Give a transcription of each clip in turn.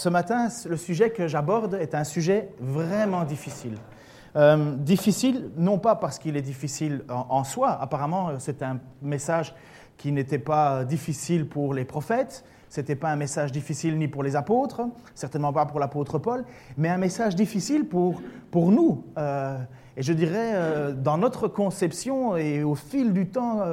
ce matin, le sujet que j'aborde est un sujet vraiment difficile. Euh, difficile, non pas parce qu'il est difficile en, soi, apparemment c'est un message qui n'était pas difficile pour les prophètes, n'était pas un message difficile ni pour les apôtres, certainement pas pour l'apôtre Paul, mais un message difficile pour, pour nous. Euh, et je dirais, euh, dans notre conception et au fil du temps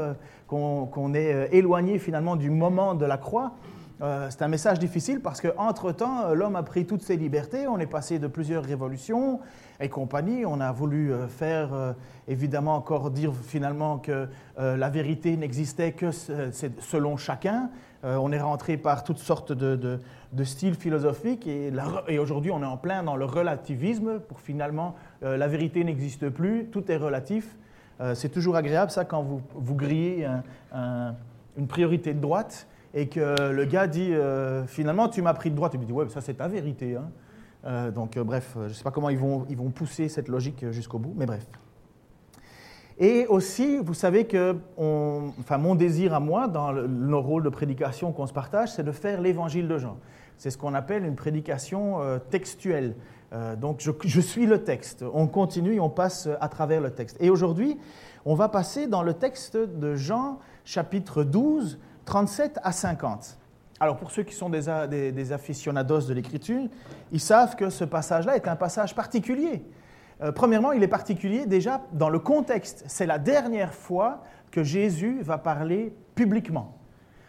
qu'on est éloigné finalement du moment de la croix, euh, c'est un message difficile parce qu'entre-temps, euh, l'homme a pris toutes ses libertés, on est passé de plusieurs révolutions et compagnie, on a voulu euh, faire, évidemment, encore dire finalement que la vérité n'existait que selon chacun. on est rentré par toutes sortes de, styles philosophiques et, aujourd'hui on est en plein dans le relativisme pour finalement la vérité n'existe plus, tout est relatif. c'est toujours agréable ça quand vous grillez une priorité de droite et que le gars dit euh, finalement tu m'as pris de droite, il me dit ouais ça c'est ta vérité. Hein. Euh, donc euh, bref, je ne sais pas comment ils vont, ils vont pousser cette logique jusqu'au bout, mais bref. Et aussi, vous savez que enfin, mon désir à moi, dans nos rôles de prédication qu'on se partage, c'est de faire l'évangile de Jean. C'est ce qu'on appelle une prédication textuelle. donc je, je, suis le texte. On continue, on passe à travers le texte. Et aujourd'hui, on va passer dans le texte de Jean, chapitre 12, 37 à 50. Alors pour ceux qui sont des, des, aficionados de l'écriture, ils savent que ce passage-là est un passage particulier. Euh, premièrement, il est particulier déjà dans le contexte. C'est la dernière fois que Jésus va parler publiquement.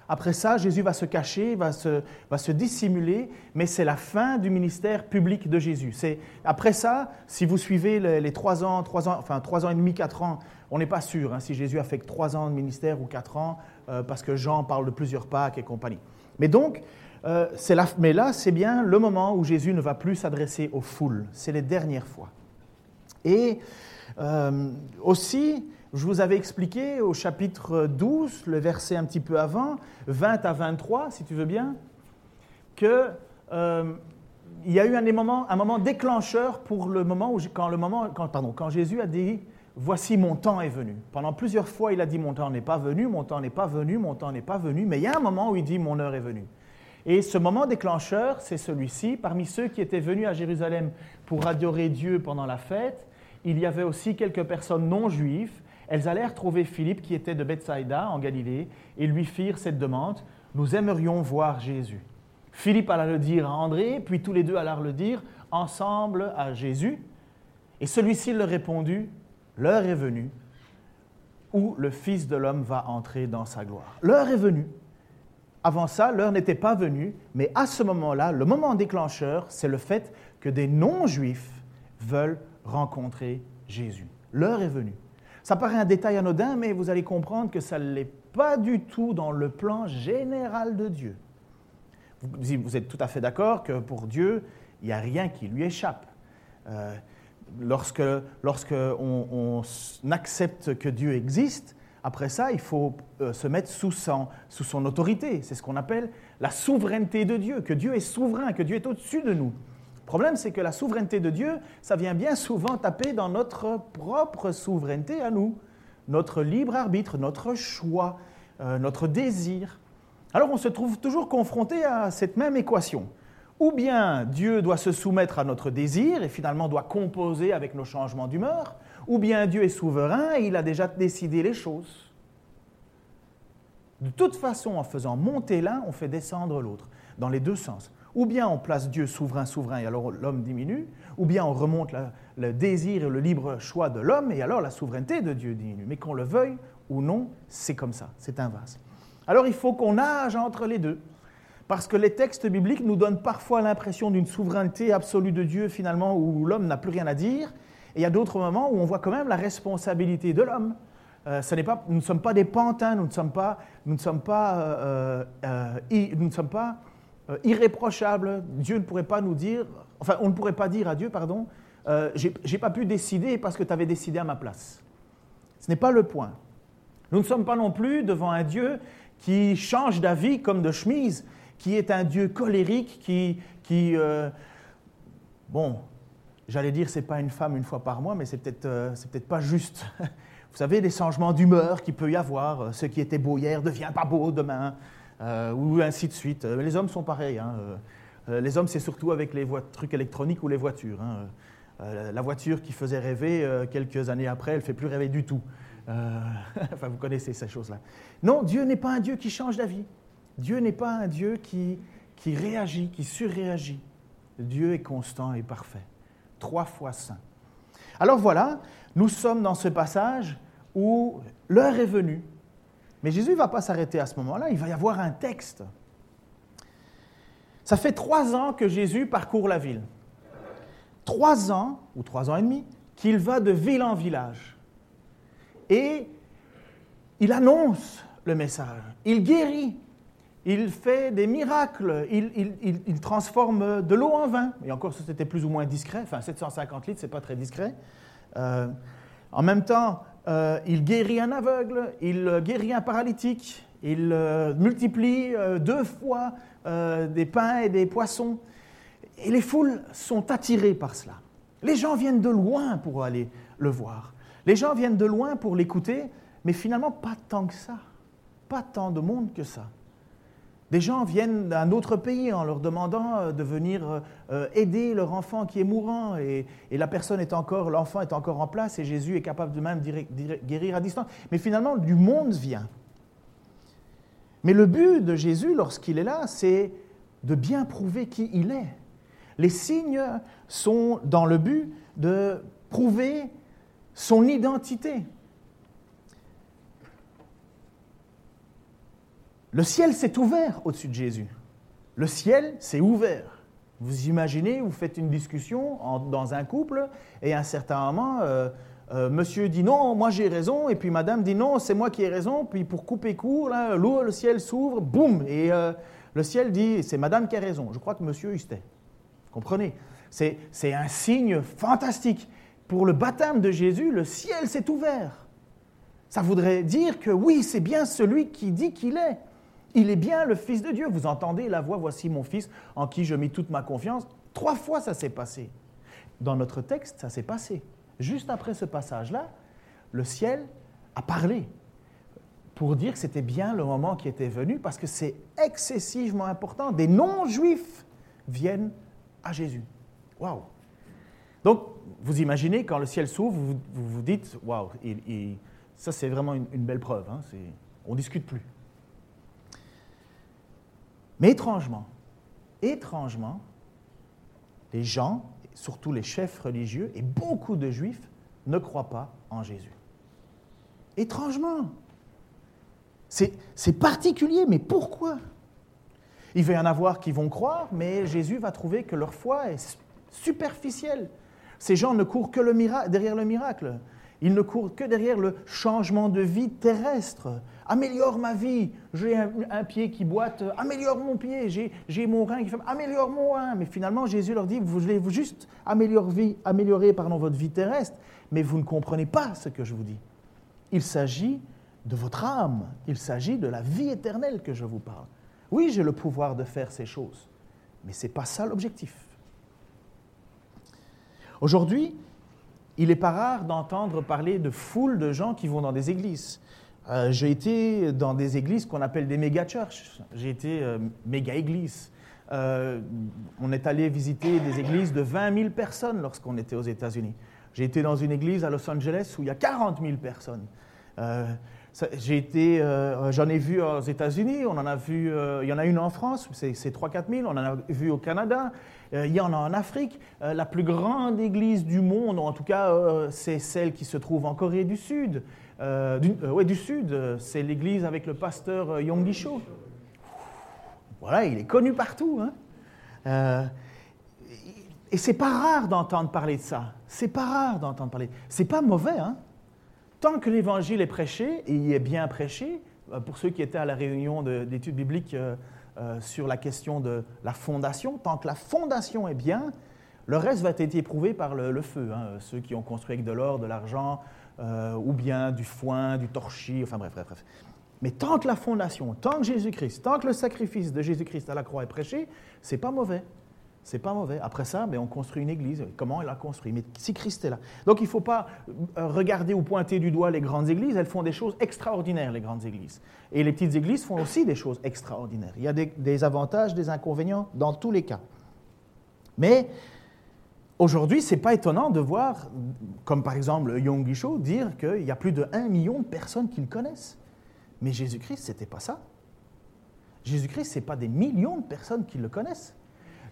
Après ça, Jésus va se cacher, va se, dissimuler, mais c'est la fin du ministère public de Jésus. C'est après ça, si vous suivez les, trois ans, trois ans, enfin trois ans et demi, quatre ans, on n'est pas sûr hein, si Jésus a fait trois ans de ministère ou quatre ans. Euh, parce que Jean parle de plusieurs Pâques et compagnie. Mais donc, euh, mais là, c'est bien le moment où Jésus ne va plus s'adresser aux foules. C'est les dernières fois. Et euh, aussi, je vous avais expliqué au chapitre 12, le verset un petit peu avant, 20 à 23, si tu veux bien, que il y a eu un moment, déclencheur pour le moment où, quand, le moment, pardon, quand Jésus a dit Voici mon temps est venu. Pendant plusieurs fois, il a dit Mon temps n'est pas venu, mon temps n'est pas venu, mon temps n'est pas venu. Mais il y a un moment où il dit Mon heure est venue. Et ce moment déclencheur, c'est celui-ci. Parmi ceux qui étaient venus à Jérusalem pour adorer Dieu pendant la fête, il y avait aussi quelques personnes non juives. Elles allèrent trouver Philippe qui était de Bethsaïda en Galilée et lui firent cette demande Nous aimerions voir Jésus. Philippe alla le dire à André, puis tous les deux allèrent le dire ensemble à Jésus. Et celui-ci leur répondit L'heure est venue où le Fils de l'homme va entrer dans sa gloire. L'heure est venue. Avant ça, l'heure n'était pas venue, mais à ce moment-là, le moment déclencheur, c'est le fait que des non-juifs veulent rencontrer Jésus. L'heure est venue. Ça paraît un détail anodin, mais vous allez comprendre que ça ne l'est pas du tout dans le plan général de Dieu. Vous, êtes tout à fait d'accord que pour Dieu, il n'y a rien qui lui échappe. Euh, lorsque, lorsque accepte que Dieu existe, après ça, il faut euh, se mettre sous son, sous son autorité. C'est ce qu'on appelle la souveraineté de Dieu, que Dieu est souverain, que Dieu est au-dessus de nous. Le problème, c'est que la souveraineté de Dieu, ça vient bien souvent taper dans notre propre souveraineté à nous, notre libre arbitre, notre choix, euh, notre désir. Alors on se trouve toujours confronté à cette même équation. Ou bien Dieu doit se soumettre à notre désir et finalement doit composer avec nos changements d'humeur, ou bien Dieu est souverain et il a déjà décidé les choses. De toute façon, en faisant monter l'un, on fait descendre l'autre, dans les deux sens. Ou bien on place Dieu souverain, souverain, et alors l'homme diminue, ou bien on remonte le désir et le libre choix de l'homme, et alors la souveraineté de Dieu diminue. Mais qu'on le veuille ou non, c'est comme ça, c'est un vase. Alors il faut qu'on nage entre les deux. Parce que les textes bibliques nous donnent parfois l'impression d'une souveraineté absolue de Dieu, finalement, où l'homme n'a plus rien à dire. Et il y a d'autres moments où on voit quand même la responsabilité de l'homme. Euh, nous ne sommes pas des pantins, nous ne sommes pas, nous ne sommes pas, euh, euh, pas irréprochables. Dieu ne pourrait pas nous dire, enfin, on ne pourrait pas dire à Dieu, pardon, j'ai pas pu décider parce que tu avais décidé à ma place. Ce n'est pas le point. Nous ne sommes pas non plus devant un Dieu qui change d'avis comme de chemise qui est un Dieu colérique, qui, qui euh, bon, j'allais dire c'est pas une femme une fois par mois, mais c'est peut-être euh, peut pas juste. Vous savez, des changements d'humeur qu'il peut y avoir. Euh, ce qui était beau hier devient pas beau demain, ou ainsi de suite. Les hommes sont pareils. Hein, les hommes, c'est surtout avec les trucs électroniques ou les voitures. Hein. la voiture qui faisait rêver, quelques années après, elle ne fait plus rêver du tout. enfin, vous connaissez ces choses-là. Non, Dieu n'est pas un Dieu qui change d'avis. Dieu n'est pas un Dieu qui, réagit, qui surréagit. Dieu est constant et parfait, trois fois saint. Alors voilà, nous sommes dans ce passage où l'heure est venue. Mais Jésus ne va pas s'arrêter à ce moment-là, il va y avoir un texte. Ça fait trois ans que Jésus parcourt la ville. Trois ans, ou trois ans et demi, qu'il va de ville en village. Et il annonce le message, il guérit, il fait des miracles, il, transforme de l'eau en vin. Et encore, c'était plus ou moins discret. Enfin, 750 litres, c'est pas très discret. Euh, en même temps, euh, il guérit un aveugle, il guérit un paralytique, il euh, multiplie deux fois des pains et des poissons. Et les foules sont attirées par cela. Les gens viennent de loin pour aller le voir. Les gens viennent de loin pour l'écouter, mais finalement pas tant que ça. Pas tant de monde que ça. Des gens viennent d'un autre pays en leur demandant euh, de venir euh, euh, aider leur enfant qui est mourant et, la personne est encore, l'enfant est encore en place et Jésus est capable de même guérir à distance. Mais finalement, du monde vient. Mais le but de Jésus lorsqu'il est là, c'est de bien prouver qui il est. Les signes sont dans le but de prouver son identité. Le ciel s'est ouvert au-dessus de Jésus. Le ciel s'est ouvert. Vous imaginez, vous faites une discussion dans un couple et à un certain moment, euh, euh, monsieur dit non, moi j'ai raison, et puis madame dit non, c'est moi qui ai raison, puis pour couper court, l'eau, le ciel s'ouvre, boum, et euh, le ciel dit c'est madame qui a raison. Je crois que monsieur Vous Comprenez? C'est un signe fantastique. Pour le baptême de Jésus, le ciel s'est ouvert. Ça voudrait dire que oui, c'est bien celui qui dit qu'il est. Il est bien le Fils de Dieu. Vous entendez la voix, voici mon Fils en qui je mets toute ma confiance. Trois fois ça s'est passé. Dans notre texte, ça s'est passé. Juste après ce passage-là, le ciel a parlé pour dire que c'était bien le moment qui était venu parce que c'est excessivement important. Des non-juifs viennent à Jésus. Waouh! Donc, vous imaginez, quand le ciel s'ouvre, vous, vous dites, waouh, ça c'est vraiment une, belle preuve. Hein, on ne discute plus. Mais étrangement, étrangement, les gens, surtout les chefs religieux et beaucoup de juifs, ne croient pas en Jésus. Étrangement. C'est particulier, mais pourquoi? Il va y en avoir qui vont croire, mais Jésus va trouver que leur foi est superficielle. Ces gens ne courent que derrière le miracle. Ils ne courent que derrière le changement de vie terrestre. Améliore ma vie. J'ai un, pied qui boite. Améliore mon pied. J'ai mon rein qui fait. Améliore mon rein. Mais finalement, Jésus leur dit Vous voulez juste améliorer, améliorer pardon, votre vie terrestre, mais vous ne comprenez pas ce que je vous dis. Il s'agit de votre âme. Il s'agit de la vie éternelle que je vous parle. Oui, j'ai le pouvoir de faire ces choses, mais ce n'est pas ça l'objectif. Aujourd'hui, il n'est pas rare d'entendre parler de foules de gens qui vont dans des églises. Euh, j'ai été dans des églises qu'on appelle des méga-churches. J'ai été euh, méga-église. Euh, on est allé visiter des églises de 20 000 personnes lorsqu'on était aux États-Unis. J'ai été dans une église à Los Angeles où il y a 40 000 personnes. J'ai été, j'en ai vu aux États-Unis, on en a vu, il y en a une en France, c'est 3-4 000, on en a vu au Canada, euh, il y en a en Afrique. Euh, la plus grande église du monde, en tout cas, euh, c'est celle qui se trouve en Corée du Sud. ouais, du Sud, c'est l'église avec le pasteur Yonggi Cho. Voilà, il est connu partout. Hein. et c'est pas rare d'entendre parler de ça. C'est pas rare d'entendre parler. C'est pas mauvais, hein. Tant que l'évangile est prêché, et il est bien prêché, pour ceux qui étaient à la réunion d'études bibliques euh, sur la question de la fondation. Tant que la fondation est bien, le reste va être éprouvé par le, feu. Hein. Ceux qui ont construit avec de l'or, de l'argent, euh, ou bien du foin, du torchis, enfin bref, bref, bref. Mais tant que la fondation, tant que Jésus-Christ, tant que le sacrifice de Jésus-Christ à la croix est prêché, c'est pas mauvais. C'est pas mauvais. Après ça, ben, on construit une église. Comment elle a construit? Mais si Christ est là. Donc il ne faut pas euh, regarder ou pointer du doigt les grandes églises. Elles font des choses extraordinaires, les grandes églises. Et les petites églises font aussi des choses extraordinaires. Il y a des, avantages, des inconvénients dans tous les cas. Mais aujourd'hui, ce n'est pas étonnant de voir, comme par exemple Yong Gisho, dire qu'il y a plus de 1 million de personnes qui le connaissent. Mais Jésus-Christ, ce n'était pas ça. Jésus-Christ, ce n'est pas des millions de personnes qui le connaissent.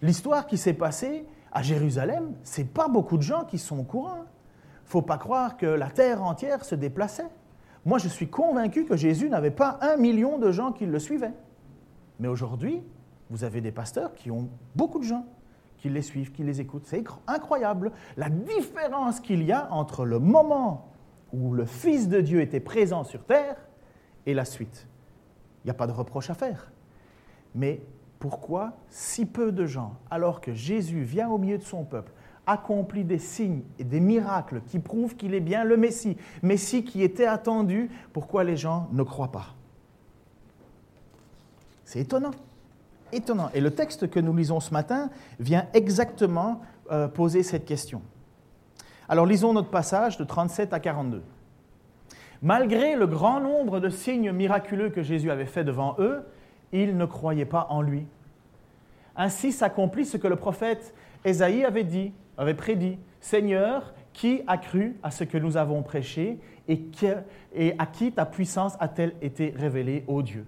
L'histoire qui s'est passée à Jérusalem, ce n'est pas beaucoup de gens qui sont au courant. Faut pas croire que la terre entière se déplaçait. Moi, je suis convaincu que Jésus n'avait pas un million de gens qui le suivaient. Mais aujourd'hui, vous avez des pasteurs qui ont beaucoup de gens qui les suivent, qui les écoutent. C'est incroyable la différence qu'il y a entre le moment où le Fils de Dieu était présent sur terre et la suite. Il n'y a pas de reproche à faire. Mais pourquoi si peu de gens, alors que Jésus vient au milieu de son peuple, accomplit des signes et des miracles qui prouvent qu'il est bien le Messie, Messie qui était attendu, pourquoi les gens ne croient pas? C'est étonnant. Étonnant. Et le texte que nous lisons ce matin vient exactement euh, poser cette question. Alors lisons notre passage de 37 à 42. Malgré le grand nombre de signes miraculeux que Jésus avait fait devant eux, ils ne croyaient pas en lui. Ainsi s'accomplit ce que le prophète Ésaïe avait dit, avait prédit. Seigneur, qui a cru à ce que nous avons prêché et, à qui ta puissance a-t-elle été révélée, ô Dieu?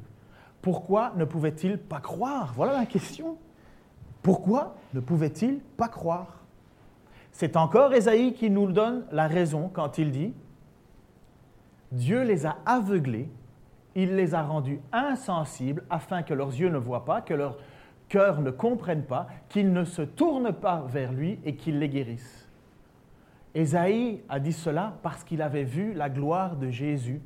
Pourquoi ne pouvait-il pas croire? Voilà la question. Pourquoi ne pouvait-il pas croire? C'est encore Ésaïe qui nous donne la raison quand il dit Dieu les a aveuglés il les a rendus insensibles afin que leurs yeux ne voient pas, que leur cœur ne comprenne pas, qu'ils ne se tournent pas vers lui et qu'il les guérisse. Ésaïe a dit cela parce qu'il avait vu la gloire de Jésus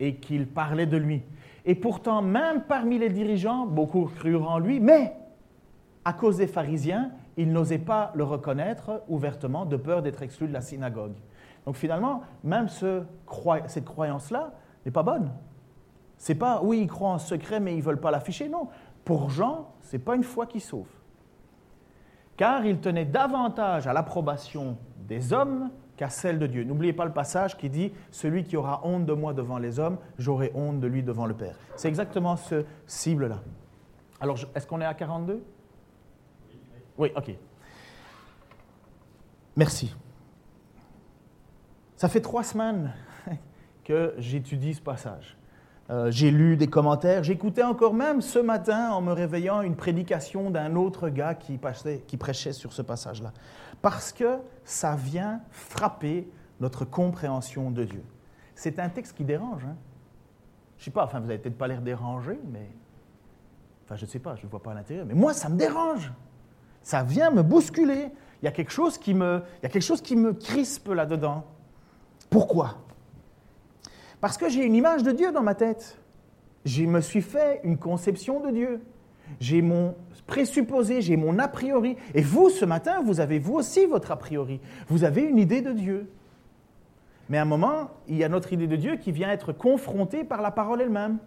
et qu'il parlait de lui. Et pourtant, même parmi les dirigeants, beaucoup crurent en lui, mais à cause des pharisiens, ils n'osaient pas le reconnaître ouvertement de peur d'être exclus de la synagogue. Donc finalement, même cette croyance-là n'est pas bonne. C'est pas, oui, ils croient en secret, mais ils ne veulent pas l'afficher. Non. Pour Jean, ce n'est pas une foi qui sauve. Car il tenait davantage à l'approbation des hommes qu'à celle de Dieu. N'oubliez pas le passage qui dit Celui qui aura honte de moi devant les hommes, j'aurai honte de lui devant le Père. C'est exactement ce cible-là. Alors, est-ce qu'on est à 42 Oui, ok. Merci. Ça fait trois semaines que j'étudie ce passage. Euh, j'ai lu des commentaires. J'écoutais encore même ce matin, en me réveillant, une prédication d'un autre gars qui, qui prêchait sur ce passage-là. Parce que ça vient frapper notre compréhension de Dieu. C'est un texte qui dérange. Hein? Je ne sais pas, enfin, vous n'avez peut-être pas l'air dérangé, mais. Enfin, je ne sais pas, je ne vois pas à l'intérieur. Mais moi, ça me dérange. Ça vient me bousculer. Il y a quelque chose qui me, il y a quelque chose qui me crispe là-dedans. Pourquoi? Parce que j'ai une image de Dieu dans ma tête. Je me suis fait une conception de Dieu. J'ai mon présupposé, j'ai mon a priori. Et vous, ce matin, vous avez vous aussi votre a priori. Vous avez une idée de Dieu. Mais à un moment, il y a notre idée de Dieu qui vient être confrontée par la parole elle-même.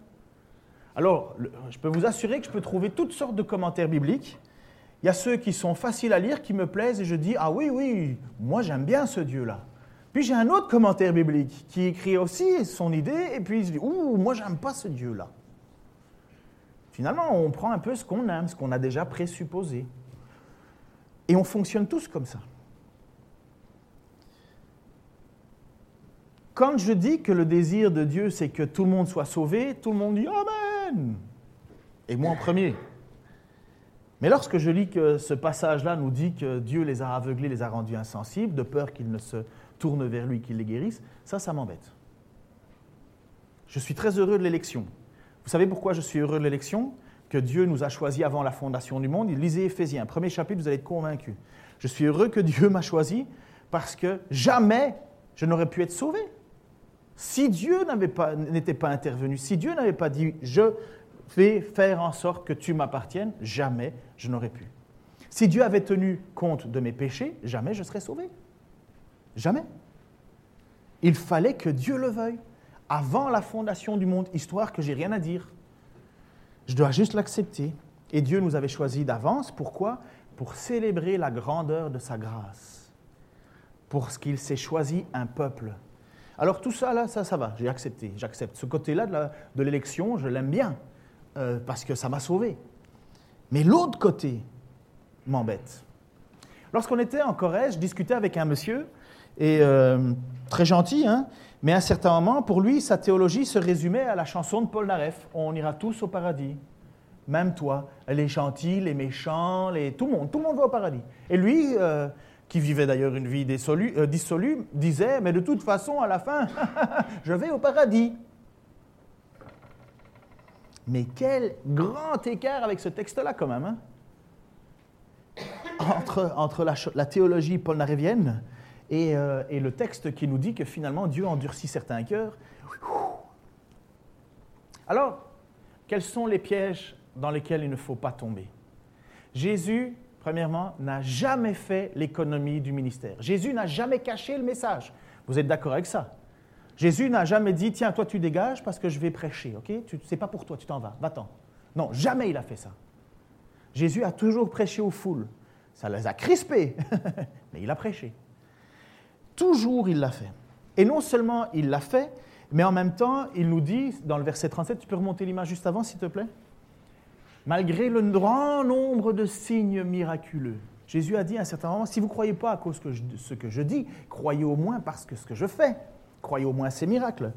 Alors, je peux vous assurer que je peux trouver toutes sortes de commentaires bibliques. Il y a ceux qui sont faciles à lire, qui me plaisent, et je dis, ah oui, oui, moi j'aime bien ce Dieu-là. Puis j'ai un autre commentaire biblique qui écrit aussi son idée, et puis il se dit Ouh, moi j'aime pas ce Dieu-là. Finalement, on prend un peu ce qu'on aime, ce qu'on a déjà présupposé. Et on fonctionne tous comme ça. Quand je dis que le désir de Dieu, c'est que tout le monde soit sauvé, tout le monde dit Amen. Et moi en premier. Mais lorsque je lis que ce passage-là nous dit que Dieu les a aveuglés, les a rendus insensibles, de peur qu'ils ne se tourne vers lui, qu'il les guérisse, ça, ça m'embête. Je suis très heureux de l'élection. Vous savez pourquoi je suis heureux de l'élection? Que Dieu nous a choisis avant la fondation du monde. Lisez Éphésiens, premier chapitre, vous allez être convaincus. Je suis heureux que Dieu m'a choisi parce que jamais je n'aurais pu être sauvé. Si Dieu n'était pas intervenu, si Dieu n'avait pas dit je vais faire en sorte que tu m'appartiennes, jamais je n'aurais pu. Si Dieu avait tenu compte de mes péchés, jamais je serais sauvé. Jamais. Il fallait que Dieu le veuille avant la fondation du monde, histoire que j'ai rien à dire. Je dois juste l'accepter. Et Dieu nous avait choisis d'avance. Pourquoi? Pour célébrer la grandeur de sa grâce. Pour ce qu'il s'est choisi un peuple. Alors tout ça, là, ça, ça va, j'ai accepté. J'accepte. Ce côté-là de l'élection, je l'aime bien, euh, parce que ça m'a sauvé. Mais l'autre côté m'embête. Lorsqu'on était en Corrèze, je discutais avec un monsieur, et euh, très gentil, hein, mais à un certain moment, pour lui, sa théologie se résumait à la chanson de Paul Naref On ira tous au paradis. Même toi, les gentils, les méchants, les... tout le monde, tout le monde va au paradis. Et lui, euh, qui vivait d'ailleurs une vie dissolue, disait Mais de toute façon, à la fin, je vais au paradis. Mais quel grand écart avec ce texte-là, quand même. Hein entre, la, théologie polnarévienne et, euh, et, le texte qui nous dit que finalement Dieu endurcit certains cœurs. Alors, quels sont les pièges dans lesquels il ne faut pas tomber? Jésus, premièrement, n'a jamais fait l'économie du ministère. Jésus n'a jamais caché le message. Vous êtes d'accord avec ça? Jésus n'a jamais dit, tiens, toi tu dégages parce que je vais prêcher, ok? C'est pas pour toi, tu t'en vas, va-t'en. Non, jamais il a fait ça. Jésus a toujours prêché aux foules. Ça les a crispés, mais il a prêché. Toujours il l'a fait. Et non seulement il l'a fait, mais en même temps, il nous dit, dans le verset 37, tu peux remonter l'image juste avant, s'il te plaît? Malgré le grand nombre de signes miraculeux, Jésus a dit à un certain moment, si vous ne croyez pas à cause de ce que je dis, croyez au moins parce que ce que je fais. Croyez au moins ces miracles.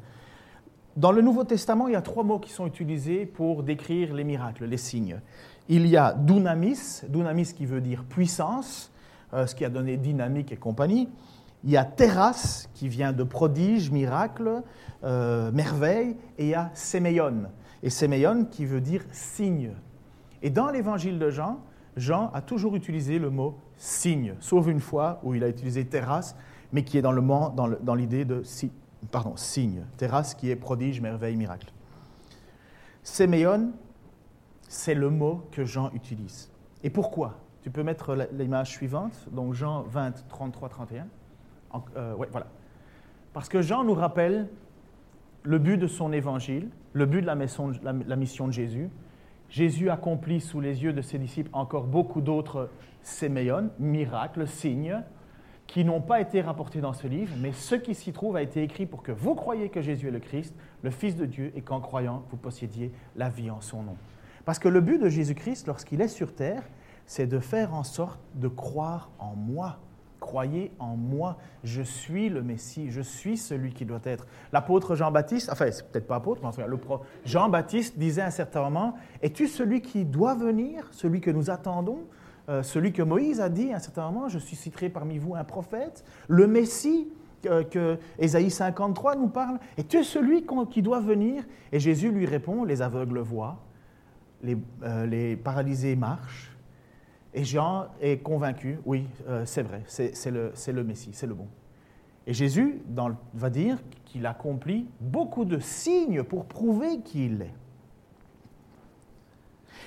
Dans le Nouveau Testament, il y a trois mots qui sont utilisés pour décrire les miracles, les signes. Il y a dunamis, dunamis qui veut dire puissance, euh, ce qui a donné dynamique et compagnie. Il y a terras, qui vient de prodige, miracle, euh, merveille. Et il y a séméon. Et séméon qui veut dire signe. Et dans l'évangile de Jean, Jean a toujours utilisé le mot signe, sauf une fois où il a utilisé terras, mais qui est dans, le, dans l'idée de signe. Terrasse qui est prodige, merveille, miracle. Séméon, c'est le mot que Jean utilise. Et pourquoi? Tu peux mettre l'image suivante, donc Jean 20, 33, 31. voilà. Parce que Jean nous rappelle le but de son évangile, le but de la mission, la mission de Jésus. Jésus accomplit sous les yeux de ses disciples encore beaucoup d'autres séméon, miracles, signes, qui n'ont pas été rapportés dans ce livre, mais ce qui s'y trouve a été écrit pour que vous croyiez que Jésus est le Christ, le Fils de Dieu, et qu'en croyant, vous possédiez la vie en son nom. Parce que le but de Jésus-Christ, lorsqu'il est sur terre, c'est de faire en sorte de croire en moi. Croyez en moi, je suis le Messie, je suis celui qui doit être. L'apôtre Jean-Baptiste, enfin, c'est peut-être pas apôtre, mais le Jean-Baptiste disait à un certain moment Es-tu celui qui doit venir, celui que nous attendons euh, celui que Moïse a dit à un certain moment, je susciterai parmi vous un prophète, le Messie que, que Ésaïe 53 nous parle, et tu celui qui doit venir Et Jésus lui répond, les aveugles voient, les, euh, paralysés marchent, et Jean est convaincu, oui, euh, c'est vrai, c'est le, Messie, c'est le bon. Et Jésus va dire qu'il accomplit beaucoup de signes pour prouver qui il est.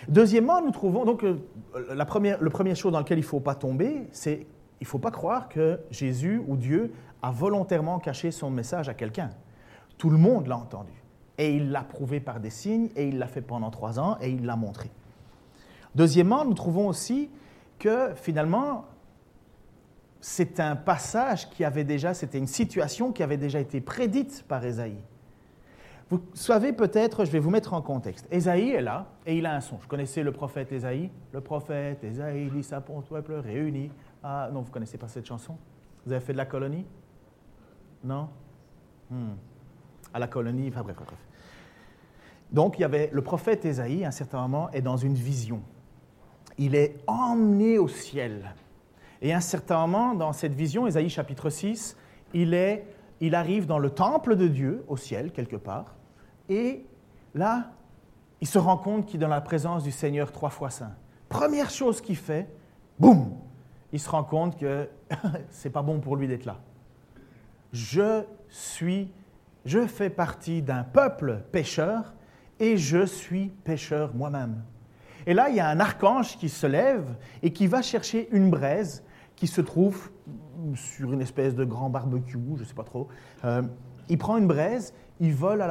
Deuxièmement, nous trouvons donc euh, la première, le premier chose dans lequel il ne faut pas tomber, c'est il ne faut pas croire que Jésus ou Dieu a volontairement caché son message à quelqu'un. Tout le monde l'a entendu. Et il l'a prouvé par des signes, et il l'a fait pendant trois ans, et il l'a montré. Deuxièmement, nous trouvons aussi que finalement, c'est un passage qui avait déjà, c'était une situation qui avait déjà été prédite par Ésaïe. Vous savez peut-être, je vais vous mettre en contexte. Ésaïe est là et il a un son. Je connaissais le prophète Ésaïe? Le prophète Ésaïe lit sa peuple réuni. Ah non, vous connaissez pas cette chanson? Vous avez fait de la colonie? Non? Hmm. À la colonie, enfin bref, bref. Donc il y avait le prophète Ésaïe, à un certain moment, est dans une vision. Il est emmené au ciel. Et à un certain moment, dans cette vision, Ésaïe chapitre 6, il, est, il arrive dans le temple de Dieu, au ciel, quelque part. Et là, il se rend compte qu'il est dans la présence du Seigneur trois fois saint. Première chose qu'il fait, boum, il se rend compte que c'est pas bon pour lui d'être là. Je suis, je fais partie d'un peuple pécheur et je suis pécheur moi-même. Et là, il y a un archange qui se lève et qui va chercher une braise qui se trouve sur une espèce de grand barbecue, je ne sais pas trop. Euh, il prend une braise il vole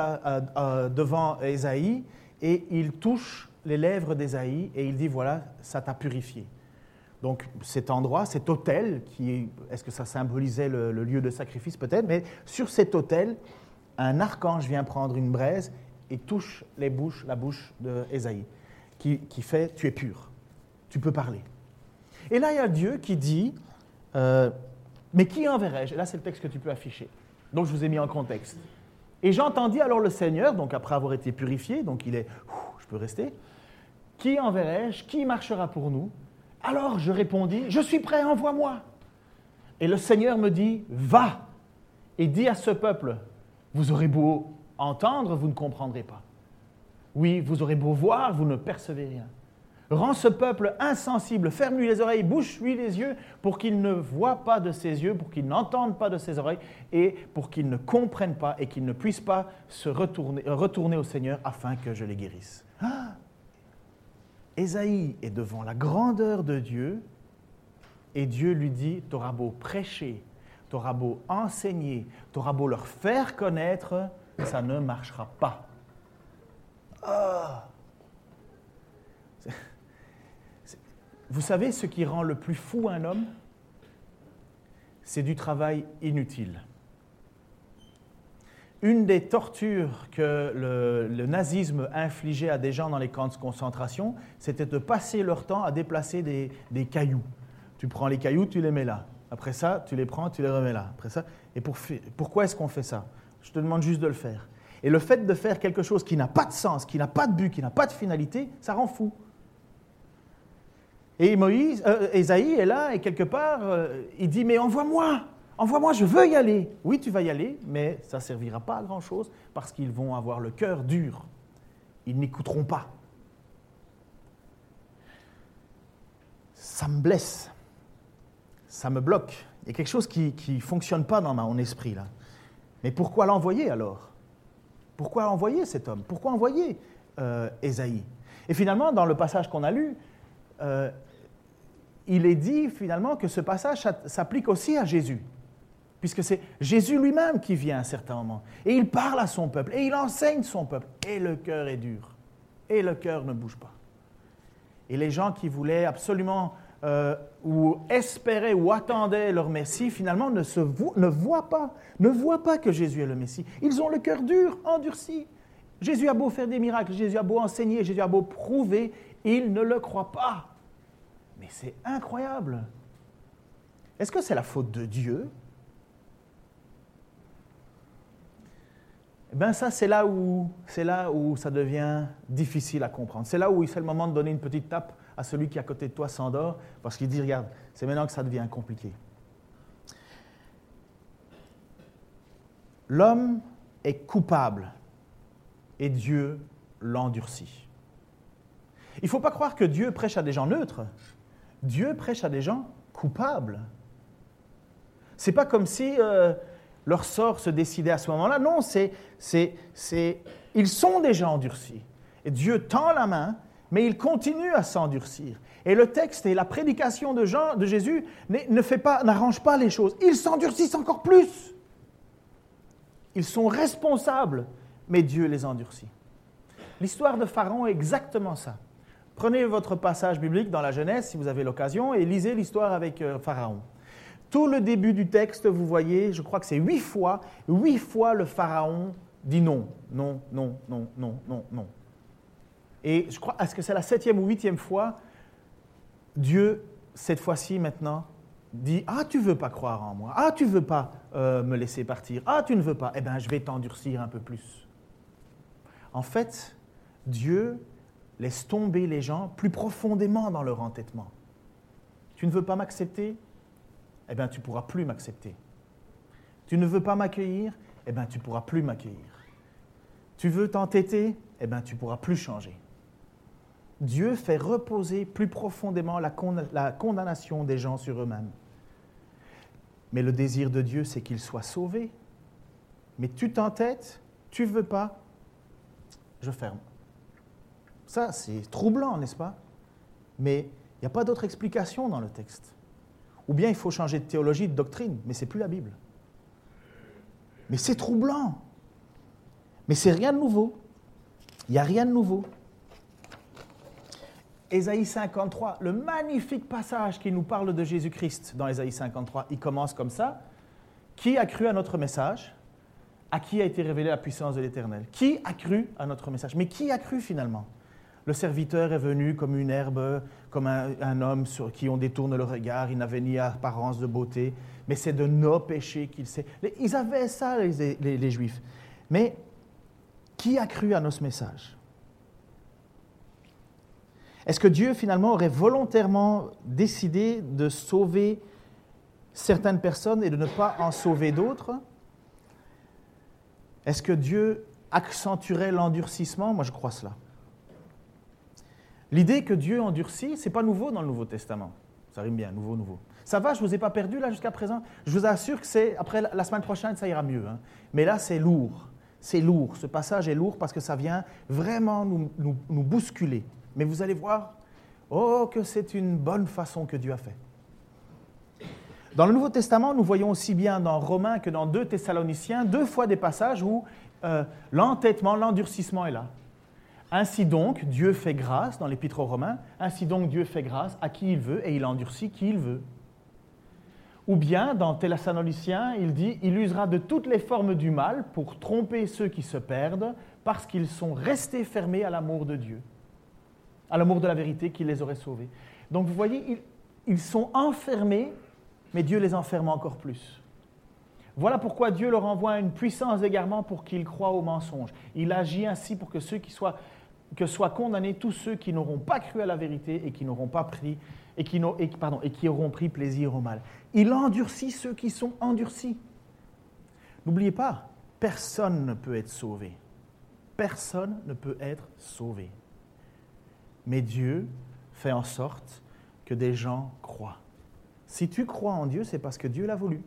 devant Ésaïe et il touche les lèvres d'Ésaïe et il dit voilà, ça t'a purifié. Donc cet endroit, cet autel, qui est-ce que ça symbolisait le, lieu de sacrifice peut-être, mais sur cet autel, un archange vient prendre une braise et touche les bouches, la bouche d'Ésaïe, qui, fait tu es pur, tu peux parler. Et là, il y a Dieu qui dit Euh, mais qui enverrai-je? Là, c'est le texte que tu peux afficher. Donc, je vous ai mis en contexte. Et j'entendis alors le Seigneur, donc après avoir été purifié, donc il est, je peux rester, qui enverrai-je Qui marchera pour nous? Alors je répondis, je suis prêt, envoie-moi. Et le Seigneur me dit, va et dis à ce peuple, vous aurez beau entendre, vous ne comprendrez pas. Oui, vous aurez beau voir, vous ne percevez rien. Rends ce peuple insensible, ferme-lui les oreilles, bouche-lui les yeux, pour qu'il ne voie pas de ses yeux, pour qu'il n'entende pas de ses oreilles, et pour qu'il ne comprenne pas et qu'il ne puisse pas se retourner, au Seigneur afin que je les guérisse. Ah Ésaïe est devant la grandeur de Dieu, et Dieu lui dit, tu auras beau prêcher, tu auras beau enseigner, tu auras beau leur faire connaître, ça ne marchera pas. Ah Vous savez ce qui rend le plus fou un homme? C'est du travail inutile. Une des tortures que le, nazisme infligeait à des gens dans les camps de concentration, c'était de passer leur temps à déplacer des, cailloux. Tu prends les cailloux, tu les mets là. Après ça, tu les prends, tu les remets là. Après ça, et pourquoi est-ce qu'on fait ça? Je te demande juste de le faire. Et le fait de faire quelque chose qui n'a pas de sens, qui n'a pas de but, qui n'a pas de finalité, ça rend fou. Et Moïse, euh, est là et quelque part, euh, il dit, mais envoie-moi, envoie-moi, je veux y aller. Oui, tu vas y aller, mais ça ne servira pas à grand-chose parce qu'ils vont avoir le cœur dur. Ils n'écouteront pas. Ça me blesse, ça me bloque. Il y a quelque chose qui ne fonctionne pas dans mon esprit là. Mais pourquoi l'envoyer alors? Pourquoi envoyer cet homme? Pourquoi envoyer euh, Ésaïe? Et finalement, dans le passage qu'on a lu, euh, il est dit finalement que ce passage s'applique aussi à Jésus, puisque c'est Jésus lui-même qui vient à un certain moment. Et il parle à son peuple, et il enseigne son peuple, et le cœur est dur, et le cœur ne bouge pas. Et les gens qui voulaient absolument, euh, ou espéraient, ou attendaient leur Messie, finalement ne, ne voient pas, ne voient pas que Jésus est le Messie. Ils ont le cœur dur, endurci. Jésus a beau faire des miracles, Jésus a beau enseigner, Jésus a beau prouver, ils ne le croient pas. C'est incroyable. Est-ce que c'est la faute de Dieu? Eh bien, ça, c'est là, où, c'est là où ça devient difficile à comprendre. C'est là où c'est le moment de donner une petite tape à celui qui à côté de toi s'endort, parce qu'il dit, regarde, c'est maintenant que ça devient compliqué. L'homme est coupable et Dieu l'endurcit. Il ne faut pas croire que Dieu prêche à des gens neutres. Dieu prêche à des gens coupables. C'est pas comme si euh, leur sort se décidait à ce moment-là. Non, c'est, c'est, c'est, ils sont déjà endurcis. Et Dieu tend la main, mais il continue à s'endurcir. Et le texte et la prédication de, Jean, de Jésus ne fait pas, n'arrange pas les choses. Ils s'endurcissent encore plus. Ils sont responsables, mais Dieu les endurcit. L'histoire de Pharaon est exactement ça. Prenez votre passage biblique dans la Genèse, si vous avez l'occasion, et lisez l'histoire avec euh, Pharaon. Tout le début du texte, vous voyez, je crois que c'est huit fois, huit fois le Pharaon dit non, non, non, non, non, non, non. Et je crois, est-ce que c'est la septième ou huitième fois, Dieu, cette fois-ci maintenant, dit Ah, tu veux pas croire en moi, ah, tu veux pas euh, me laisser partir, ah, tu ne veux pas, eh bien, je vais t'endurcir un peu plus. En fait, Dieu laisse tomber les gens plus profondément dans leur entêtement. Tu ne veux pas m'accepter? Eh bien, tu ne pourras plus m'accepter. Tu ne veux pas m'accueillir? Eh bien, tu ne pourras plus m'accueillir. Tu veux t'entêter? Eh bien, tu ne pourras plus changer. Dieu fait reposer plus profondément la, condamnation des gens sur eux-mêmes. Mais le désir de Dieu, c'est qu'ils soient sauvés. Mais tu t'entêtes, tu ne veux pas, je ferme. Ça, c'est troublant, n'est-ce pas? Mais il n'y a pas d'autre explication dans le texte. Ou bien il faut changer de théologie, de doctrine, mais ce n'est plus la Bible. Mais c'est troublant. Mais c'est rien de nouveau. Il n'y a rien de nouveau. Ésaïe 53, le magnifique passage qui nous parle de Jésus-Christ dans Ésaïe 53, il commence comme ça. Qui a cru à notre message? À qui a été révélée la puissance de l'Éternel? Qui a cru à notre message? Mais qui a cru finalement? Le serviteur est venu comme une herbe, comme un, homme sur qui on détourne le regard. Il n'avait ni apparence de beauté, mais c'est de nos péchés qu'il sait. Ils avaient ça, les, les Juifs. Mais qui a cru à notre message Est-ce que Dieu finalement aurait volontairement décidé de sauver certaines personnes et de ne pas en sauver d'autres? Est-ce que Dieu accentuerait l'endurcissement? Moi, je crois cela. L'idée que Dieu endurcit, ce n'est pas nouveau dans le Nouveau Testament. Ça rime bien, nouveau, nouveau. Ça va, je ne vous ai pas perdu là jusqu'à présent. Je vous assure que c'est après la semaine prochaine, ça ira mieux. Hein. Mais là, c'est lourd. C'est lourd. Ce passage est lourd parce que ça vient vraiment nous, nous bousculer. Mais vous allez voir, oh, que c'est une bonne façon que Dieu a fait. Dans le Nouveau Testament, nous voyons aussi bien dans Romains que dans 2 Thessaloniciens deux fois des passages où euh, l'entêtement, l'endurcissement est là. Ainsi donc, Dieu fait grâce, dans l'Épître aux Romains, ainsi donc Dieu fait grâce à qui il veut et il endurcit qui il veut. Ou bien, dans Thessaloniciens, il dit Il usera de toutes les formes du mal pour tromper ceux qui se perdent, parce qu'ils sont restés fermés à l'amour de Dieu, à l'amour de la vérité qui les aurait sauvés. Donc vous voyez, ils sont enfermés, mais Dieu les enferme encore plus. Voilà pourquoi Dieu leur envoie une puissance d'égarement pour qu'ils croient au mensonge. Il agit ainsi pour que ceux qui soient que soient condamnés tous ceux qui n'auront pas cru à la vérité et qui n'auront pas pris et qui, pardon, et qui auront pris plaisir au mal. Il endurcit ceux qui sont endurcis. N'oubliez pas, personne ne peut être sauvé. Personne ne peut être sauvé. Mais Dieu fait en sorte que des gens croient. Si tu crois en Dieu, c'est parce que Dieu l'a voulu.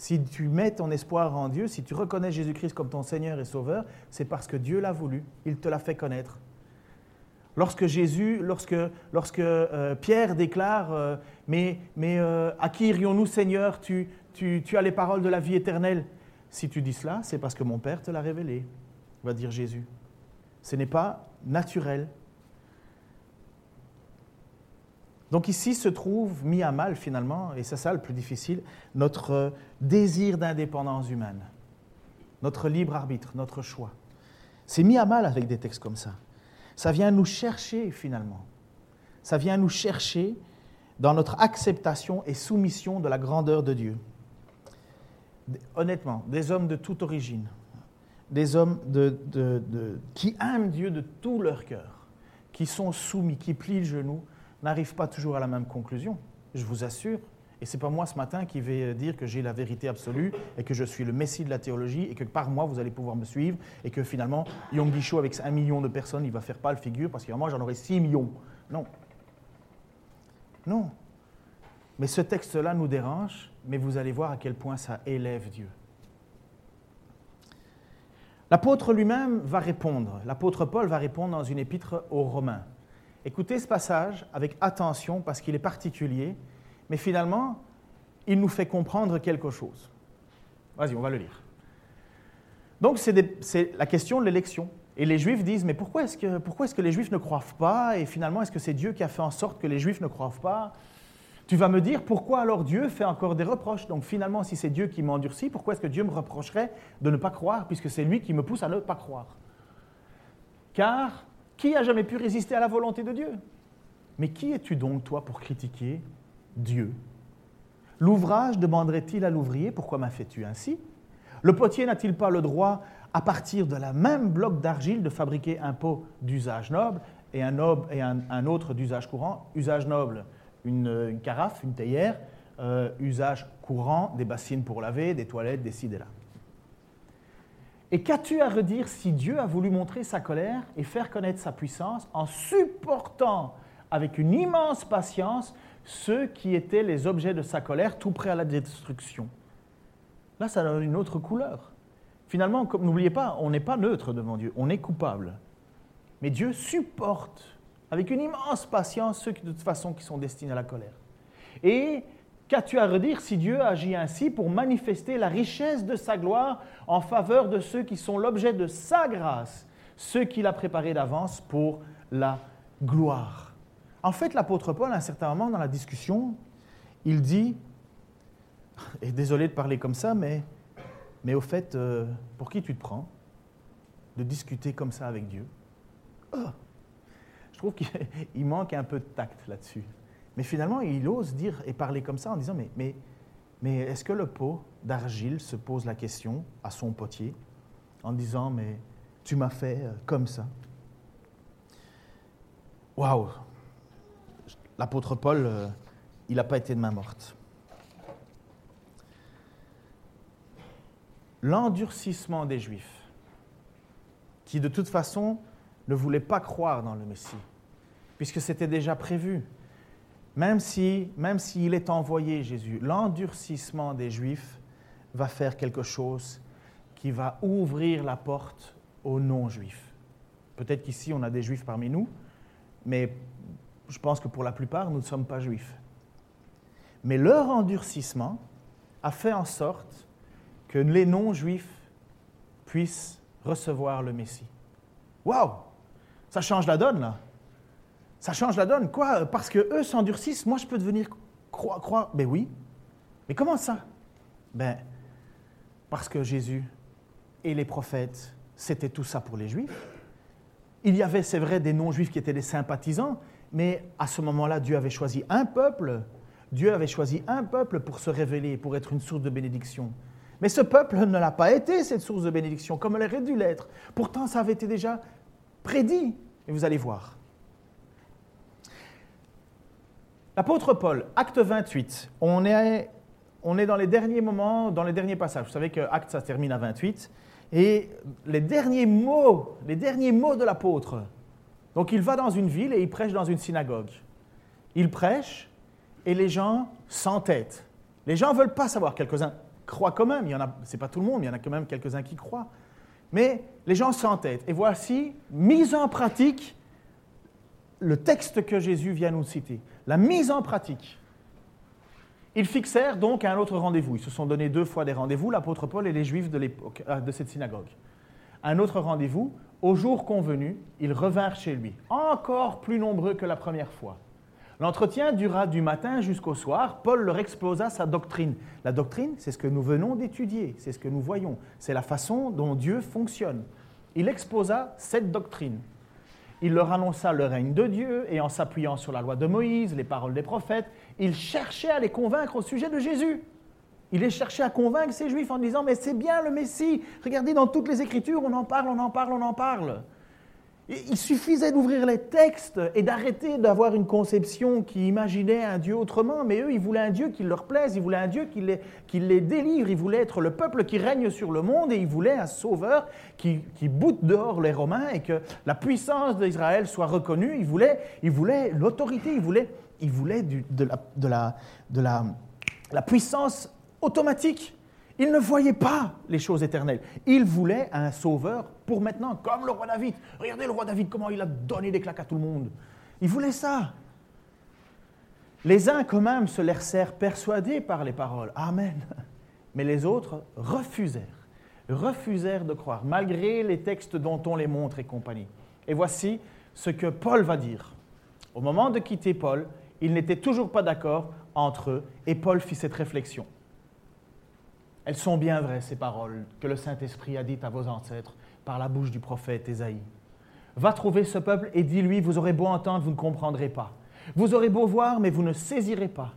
Si tu mets ton espoir en Dieu, si tu reconnais Jésus-Christ comme ton Seigneur et Sauveur, c'est parce que Dieu l'a voulu, il te l'a fait connaître. Lorsque Jésus, lorsque, lorsque euh, Pierre déclare euh, Mais, mais euh, à qui irions-nous, Seigneur? Tu, tu, tu, as les paroles de la vie éternelle. Si tu dis cela, c'est parce que mon Père te l'a révélé, va dire Jésus. Ce n'est pas naturel, Donc ici se trouve mis à mal finalement, et c'est ça le plus difficile, notre désir d'indépendance humaine, notre libre arbitre, notre choix. C'est mis à mal avec des textes comme ça. Ça vient nous chercher finalement. Ça vient nous chercher dans notre acceptation et soumission de la grandeur de Dieu. Honnêtement, des hommes de toute origine, des hommes qui aiment Dieu de tout leur cœur, qui sont soumis, qui plient le genou, n'arrive pas toujours à la même conclusion, je vous assure. Et ce n'est pas moi ce matin qui vais dire que j'ai la vérité absolue et que je suis le messie de la théologie et que par moi vous allez pouvoir me suivre et que finalement Yom Show avec un million de personnes il va faire pas le figure parce que moi j'en aurai 6 millions. Non. Non. Mais ce texte-là nous dérange, mais vous allez voir à quel point ça élève Dieu. L'apôtre lui-même va répondre. L'apôtre Paul va répondre dans une épître aux Romains. Écoutez ce passage avec attention parce qu'il est particulier, mais finalement, il nous fait comprendre quelque chose. Vas-y, on va le lire. Donc, c'est la question de l'élection. Et les Juifs disent, mais pourquoi est-ce que, est que les Juifs ne croient pas? Et finalement, est-ce que c'est Dieu qui a fait en sorte que les Juifs ne croient pas? Tu vas me dire, pourquoi alors Dieu fait encore des reproches? Donc finalement, si c'est Dieu qui m'endurcit, pourquoi est-ce que Dieu me reprocherait de ne pas croire, puisque c'est lui qui me pousse à ne pas croire? Car qui a jamais pu résister à la volonté de Dieu? Mais qui es-tu donc, toi, pour critiquer Dieu? L'ouvrage demanderait-il à l'ouvrier Pourquoi m'as fait-tu ainsi? Le potier n'a-t-il pas le droit, à partir de la même bloc d'argile, de fabriquer un pot d'usage noble et un, autre d'usage courant? Usage noble, une, carafe, une théière. Euh, usage courant, des bassines pour laver, des toilettes, des ci, des là. Et qu'as-tu à redire si Dieu a voulu montrer sa colère et faire connaître sa puissance en supportant avec une immense patience ceux qui étaient les objets de sa colère, tout prêts à la destruction? Là, ça donne une autre couleur. Finalement, n'oubliez pas, on n'est pas neutre devant Dieu, on est coupable. Mais Dieu supporte avec une immense patience ceux qui, de toute façon, qui sont destinés à la colère. Et Qu'as-tu à redire si Dieu agit ainsi pour manifester la richesse de sa gloire en faveur de ceux qui sont l'objet de sa grâce, ceux qu'il a préparés d'avance pour la gloire? En fait, l'apôtre Paul, à un certain moment dans la discussion, il dit, et désolé de parler comme ça, mais, au fait, euh, pour qui tu te prends de discuter comme ça avec Dieu? Oh trouve qu'il manque un peu de tact là-dessus. Mais finalement, il ose dire et parler comme ça en disant, mais, mais, mais est-ce que le pot d'argile se pose la question à son potier en disant, mais tu m'as fait euh, comme ça? Waouh L'apôtre Paul, euh, il n'a pas été de main morte. L'endurcissement des Juifs, qui de toute façon ne voulaient pas croire dans le Messie, puisque c'était déjà prévu. Même si, même s'il est envoyé, Jésus, l'endurcissement des Juifs va faire quelque chose qui va ouvrir la porte aux non-Juifs. Peut-être qu'ici, on a des Juifs parmi nous, mais je pense que pour la plupart, nous ne sommes pas Juifs. Mais leur endurcissement a fait en sorte que les non-Juifs puissent recevoir le Messie. Waouh Ça change la donne, là. Ça change la donne. Quoi? Parce que eux s'endurcissent, moi je peux devenir croire. Ben oui. Mais comment ça? Ben, parce que Jésus et les prophètes, c'était tout ça pour les Juifs. Il y avait, c'est vrai, des non-Juifs qui étaient des sympathisants, mais à ce moment-là, Dieu avait choisi un peuple. Dieu avait choisi un peuple pour se révéler, pour être une source de bénédiction. Mais ce peuple ne l'a pas été, cette source de bénédiction, comme elle aurait dû l'être. Pourtant, ça avait été déjà prédit. Et vous allez voir. L'apôtre Paul, acte 28, on est, on est dans les derniers moments, dans les derniers passages. Vous savez que acte, ça termine à 28. Et les derniers mots, les derniers mots de l'apôtre. Donc il va dans une ville et il prêche dans une synagogue. Il prêche et les gens s'entêtent. Les gens ne veulent pas savoir. Quelques-uns croient quand même. Il y en a, pas tout le monde, il y en a quand même quelques-uns qui croient. Mais les gens s'entêtent. Et voici, mise en pratique, le texte que Jésus vient nous citer. La mise en pratique. Ils fixèrent donc un autre rendez-vous. Ils se sont donné deux fois des rendez-vous, l'apôtre Paul et les Juifs de, euh, de cette synagogue. Un autre rendez-vous, au jour convenu, ils revinrent chez lui, encore plus nombreux que la première fois. L'entretien dura du matin jusqu'au soir. Paul leur exposa sa doctrine. La doctrine, c'est ce que nous venons d'étudier, c'est ce que nous voyons, c'est la façon dont Dieu fonctionne. Il exposa cette doctrine. Il leur annonça le règne de Dieu et en s'appuyant sur la loi de Moïse, les paroles des prophètes, il cherchait à les convaincre au sujet de Jésus. Il les cherchait à convaincre ces Juifs en disant, mais c'est bien le Messie. Regardez, dans toutes les Écritures, on en parle, on en parle, on en parle. Il suffisait d'ouvrir les textes et d'arrêter d'avoir une conception qui imaginait un Dieu autrement, mais eux, ils voulaient un Dieu qui leur plaise, ils voulaient un Dieu qui les, délivre, ils voulaient être le peuple qui règne sur le monde et ils voulaient un sauveur qui, qui boute dehors les Romains et que la puissance d'Israël soit reconnue. Ils voulaient, l'autorité, ils voulaient, de, la puissance automatique. Il ne voyait pas les choses éternelles. Il voulait un sauveur pour maintenant, comme le roi David. Regardez le roi David, comment il a donné des claques à tout le monde. Il voulait ça. Les uns quand même se laissèrent persuader par les paroles. Amen. Mais les autres refusèrent, refusèrent de croire, malgré les textes dont on les montre et compagnie. Et voici ce que Paul va dire. Au moment de quitter Paul, ils n'étaient toujours pas d'accord entre eux, et Paul fit cette réflexion. Elles sont bien vraies, ces paroles que le Saint-Esprit a dites à vos ancêtres par la bouche du prophète Ésaïe. Va trouver ce peuple et dis-lui, vous aurez beau entendre, vous ne comprendrez pas. Vous aurez beau voir, mais vous ne saisirez pas.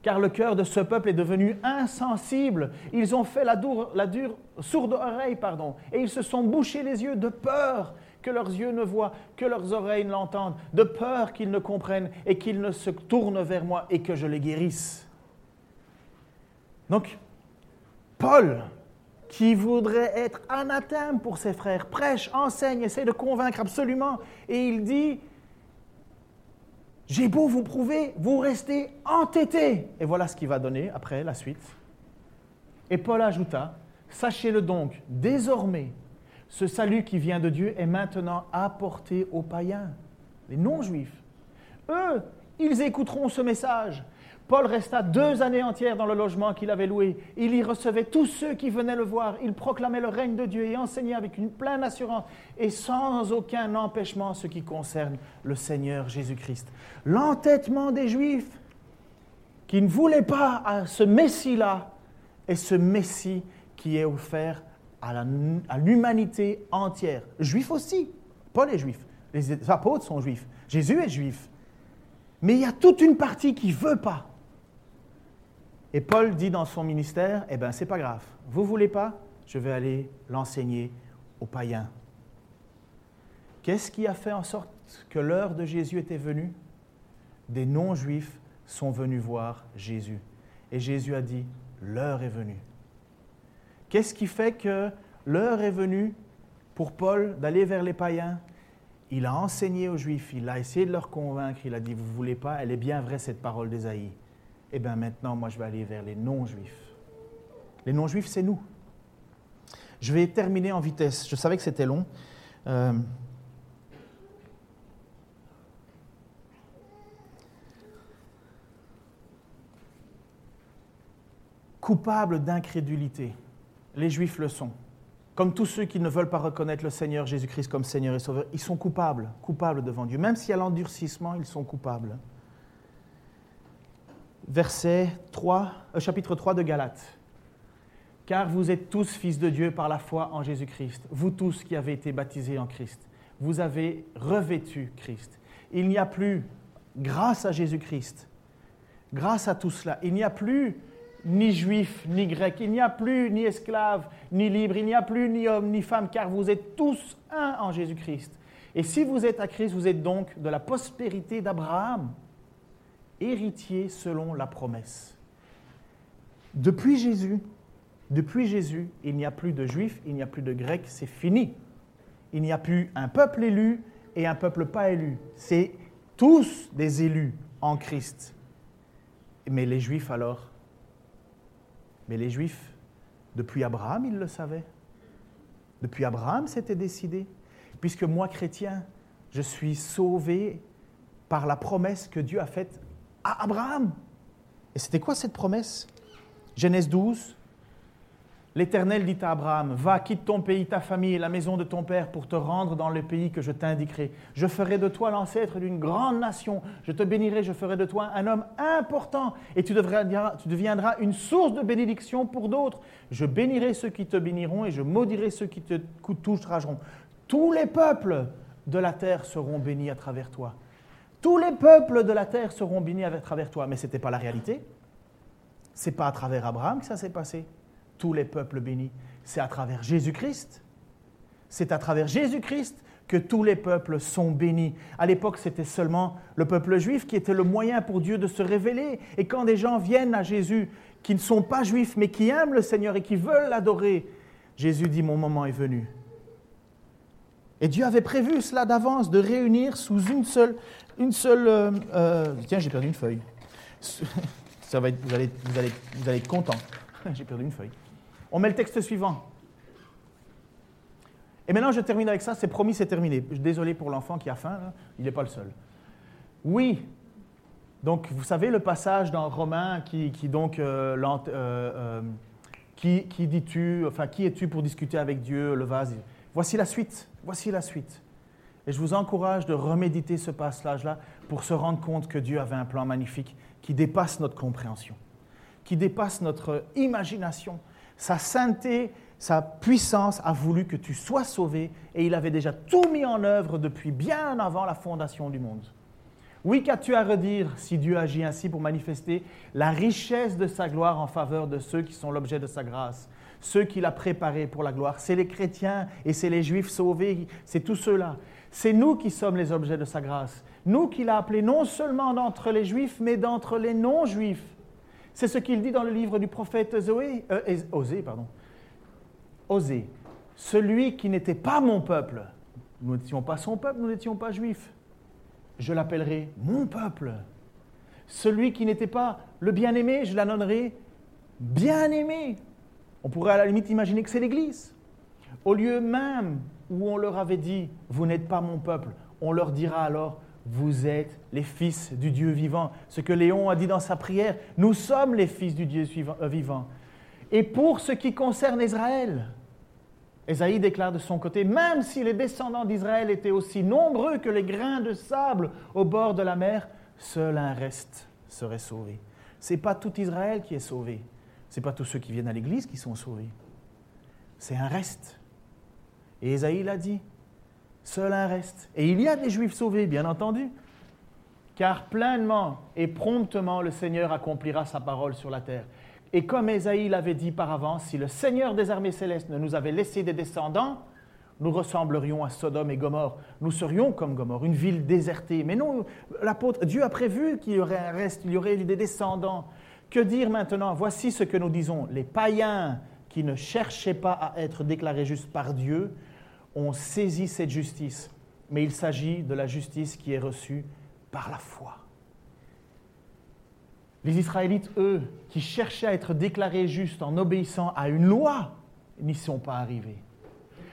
Car le cœur de ce peuple est devenu insensible. Ils ont fait la dure, sourde oreille, pardon, et ils se sont bouchés les yeux de peur que leurs yeux ne voient, que leurs oreilles ne l'entendent, de peur qu'ils ne comprennent et qu'ils ne se tournent vers moi et que je les guérisse. Donc, Paul, qui voudrait être anathème pour ses frères, prêche, enseigne, essaie de convaincre absolument, et il dit, j'ai beau vous prouver, vous restez entêtés. Et voilà ce qu'il va donner après la suite. Et Paul ajouta, sachez-le donc, désormais, ce salut qui vient de Dieu est maintenant apporté aux païens, les non-juifs. Eux, ils écouteront ce message, Paul resta deux années entières dans le logement qu'il avait loué. Il y recevait tous ceux qui venaient le voir. Il proclamait le règne de Dieu et enseignait avec une pleine assurance et sans aucun empêchement ce qui concerne le Seigneur Jésus-Christ. L'entêtement des Juifs qui ne voulaient pas à ce Messie-là est ce Messie qui est offert à l'humanité entière. Juifs aussi. Paul est juif. Les apôtres sont juifs. Jésus est juif. Mais il y a toute une partie qui ne veut pas. Et Paul dit dans son ministère, eh bien, c'est pas grave. Vous voulez pas Je vais aller l'enseigner aux païens. Qu'est-ce qui a fait en sorte que l'heure de Jésus était venue? Des non-juifs sont venus voir Jésus. Et Jésus a dit, l'heure est venue. Qu'est-ce qui fait que l'heure est venue pour Paul d'aller vers les païens? Il a enseigné aux Juifs, il a essayé de leur convaincre, il a dit, vous voulez pas, elle est bien vraie cette parole d'Ésaïe. Eh bien maintenant, moi je vais aller vers les non-Juifs. Les non-Juifs, c'est nous. Je vais terminer en vitesse. Je savais que c'était long. Euh, coupables d'incrédulité. Les Juifs le sont. Comme tous ceux qui ne veulent pas reconnaître le Seigneur Jésus-Christ comme Seigneur et Sauveur, ils sont coupables, coupables devant Dieu. Même s'il y a l'endurcissement, ils sont coupables. Verset 3, euh, chapitre 3 de Galates. Car vous êtes tous fils de Dieu par la foi en Jésus-Christ, vous tous qui avez été baptisés en Christ. Vous avez revêtu Christ. Il n'y a plus, grâce à Jésus-Christ, grâce à tout cela, il n'y a plus ni juif, ni grec, il n'y a plus ni esclave, ni libre, il n'y a plus ni homme, ni femme, car vous êtes tous un en Jésus-Christ. Et si vous êtes à Christ, vous êtes donc de la prospérité d'Abraham, héritier selon la promesse. Depuis Jésus, depuis Jésus, il n'y a plus de juifs, il n'y a plus de grecs, c'est fini. Il n'y a plus un peuple élu et un peuple pas élu. C'est tous des élus en Christ. Mais les juifs alors? Mais les Juifs, depuis Abraham, ils le savaient. Depuis Abraham, c'était décidé. Puisque moi, chrétien, je suis sauvé par la promesse que Dieu a faite à Abraham. Et c'était quoi cette promesse? Genèse 12, L'Éternel dit à Abraham, va, quitte ton pays, ta famille et la maison de ton père pour te rendre dans le pays que je t'indiquerai. Je ferai de toi l'ancêtre d'une grande nation. Je te bénirai, je ferai de toi un homme important et tu, tu deviendras une source de bénédiction pour d'autres. Je bénirai ceux qui te béniront et je maudirai ceux qui te toucheront. Tous les peuples de la terre seront bénis à travers toi. Tous les peuples de la terre seront bénis à travers toi. Mais ce n'était pas la réalité. Ce n'est pas à travers Abraham que ça s'est passé tous les peuples bénis. C'est à travers Jésus-Christ. C'est à travers Jésus-Christ que tous les peuples sont bénis. À l'époque, c'était seulement le peuple juif qui était le moyen pour Dieu de se révéler. Et quand des gens viennent à Jésus, qui ne sont pas juifs, mais qui aiment le Seigneur et qui veulent l'adorer, Jésus dit, mon moment est venu. Et Dieu avait prévu cela d'avance, de réunir sous une seule... Une seule euh, euh, tiens, j'ai perdu une feuille. Ça va être, vous, allez, vous, allez, vous allez être content. j'ai perdu une feuille. On met le texte suivant. Et maintenant, je termine avec ça. C'est promis, c'est terminé. Désolé pour l'enfant qui a faim, il n'est pas le seul. Oui. Donc, vous savez le passage dans Romains qui, donc euh, euh, euh, qui, qui dis-tu, enfin, qui es-tu pour discuter avec Dieu, le vase? Voici la suite. Voici la suite. Et je vous encourage de reméditer ce passage-là pour se rendre compte que Dieu avait un plan magnifique qui dépasse notre compréhension, qui dépasse notre imagination, sa sainteté, sa puissance a voulu que tu sois sauvé et il avait déjà tout mis en œuvre depuis bien avant la fondation du monde. Oui, qu'as-tu à redire si Dieu agit ainsi pour manifester la richesse de sa gloire en faveur de ceux qui sont l'objet de sa grâce, ceux qu'il a préparés pour la gloire? C'est les chrétiens et c'est les juifs sauvés, c'est tous ceux-là. C'est nous qui sommes les objets de sa grâce. Nous qu'il a appelés non seulement d'entre les juifs, mais d'entre les non-juifs. C'est ce qu'il dit dans le livre du prophète Zoé, euh, Osée. Pardon. Osée. Celui qui n'était pas mon peuple, nous n'étions pas son peuple, nous n'étions pas juifs. Je l'appellerai mon peuple. Celui qui n'était pas le bien-aimé, je l'annonnerai bien-aimé. On pourrait à la limite imaginer que c'est l'Église. Au lieu même où on leur avait dit, vous n'êtes pas mon peuple, on leur dira alors, vous êtes les fils du Dieu vivant. Ce que Léon a dit dans sa prière, nous sommes les fils du Dieu euh, vivant. Et pour ce qui concerne Israël, Esaïe déclare de son côté, même si les descendants d'Israël étaient aussi nombreux que les grains de sable au bord de la mer, seul un reste serait sauvé. Ce n'est pas tout Israël qui est sauvé. Ce n'est pas tous ceux qui viennent à l'église qui sont sauvés. C'est un reste. Et Esaïe l'a dit, Seul un reste. Et il y a des Juifs sauvés, bien entendu. Car pleinement et promptement le Seigneur accomplira sa parole sur la terre. Et comme Ésaïe l'avait dit par avance, si le Seigneur des armées célestes ne nous avait laissé des descendants, nous ressemblerions à Sodome et Gomorre. Nous serions comme Gomorre, une ville désertée. Mais non, l'apôtre, Dieu a prévu qu'il y aurait un reste, il y aurait des descendants. Que dire maintenant? Voici ce que nous disons. Les païens qui ne cherchaient pas à être déclarés justes par Dieu ont saisi cette justice. Mais il s'agit de la justice qui est reçue par la foi. Les Israélites, eux, qui cherchaient à être déclarés justes en obéissant à une loi, n'y sont pas arrivés.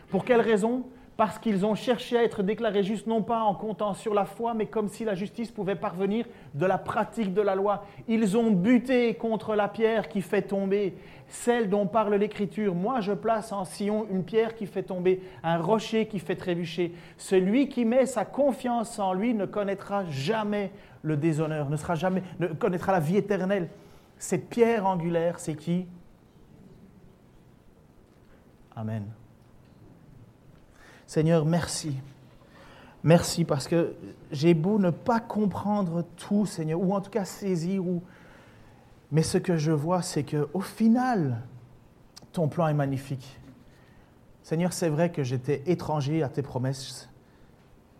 Pour quelle raison? Parce qu'ils ont cherché à être déclarés justes, non pas en comptant sur la foi, mais comme si la justice pouvait parvenir de la pratique de la loi. Ils ont buté contre la pierre qui fait tomber, celle dont parle l'Écriture. Moi, je place en Sion une pierre qui fait tomber, un rocher qui fait trébucher. Celui qui met sa confiance en lui ne connaîtra jamais le déshonneur, ne, sera jamais, ne connaîtra la vie éternelle. Cette pierre angulaire, c'est qui? Amen. Seigneur, merci. Merci parce que j'ai beau ne pas comprendre tout, Seigneur, ou en tout cas saisir, ou... mais ce que je vois, c'est qu'au final, ton plan est magnifique. Seigneur, c'est vrai que j'étais étranger à tes promesses.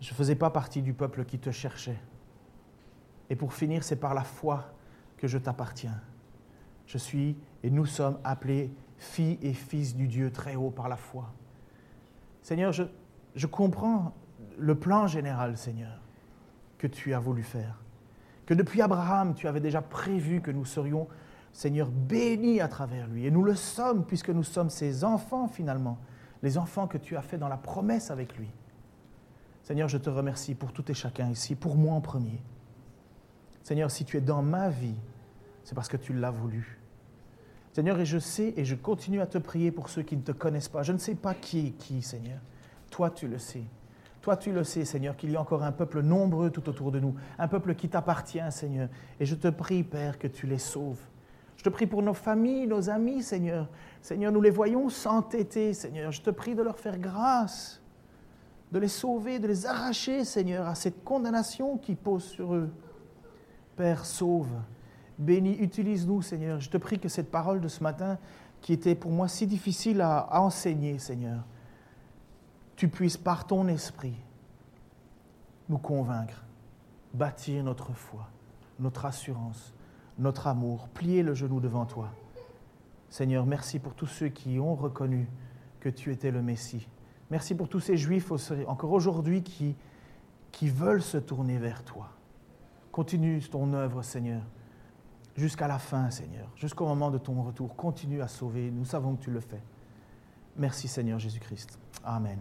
Je ne faisais pas partie du peuple qui te cherchait. Et pour finir, c'est par la foi que je t'appartiens. Je suis et nous sommes appelés filles et fils du Dieu très haut par la foi. Seigneur, je, comprends le plan général, Seigneur, que tu as voulu faire. Que depuis Abraham, tu avais déjà prévu que nous serions, Seigneur, bénis à travers lui. Et nous le sommes, puisque nous sommes ses enfants finalement, les enfants que tu as fait dans la promesse avec lui. Seigneur, je te remercie pour tout et chacun ici, pour moi en premier. Seigneur, si tu es dans ma vie, c'est parce que tu l'as voulu. Seigneur, et je sais et je continue à te prier pour ceux qui ne te connaissent pas. Je ne sais pas qui est qui, Seigneur. Toi, tu le sais. Toi, tu le sais, Seigneur, qu'il y a encore un peuple nombreux tout autour de nous, un peuple qui t'appartient, Seigneur. Et je te prie, Père, que tu les sauves. Je te prie pour nos familles, nos amis, Seigneur. Seigneur, nous les voyons s'entêter, Seigneur. Je te prie de leur faire grâce, de les sauver, de les arracher, Seigneur, à cette condamnation qui pose sur eux. Père, sauve. Bénis, utilise-nous, Seigneur. Je te prie que cette parole de ce matin, qui était pour moi si difficile à, enseigner, Seigneur, tu puisses par ton esprit nous convaincre, bâtir notre foi, notre assurance, notre amour, plier le genou devant toi. Seigneur, merci pour tous ceux qui ont reconnu que tu étais le Messie. Merci pour tous ces Juifs encore aujourd'hui qui, qui veulent se tourner vers toi. Continue ton œuvre, Seigneur jusqu'à la fin, Seigneur, jusqu'au moment de ton retour. Continue à sauver. Nous savons que tu le fais. Merci, Seigneur Jésus-Christ. Amen.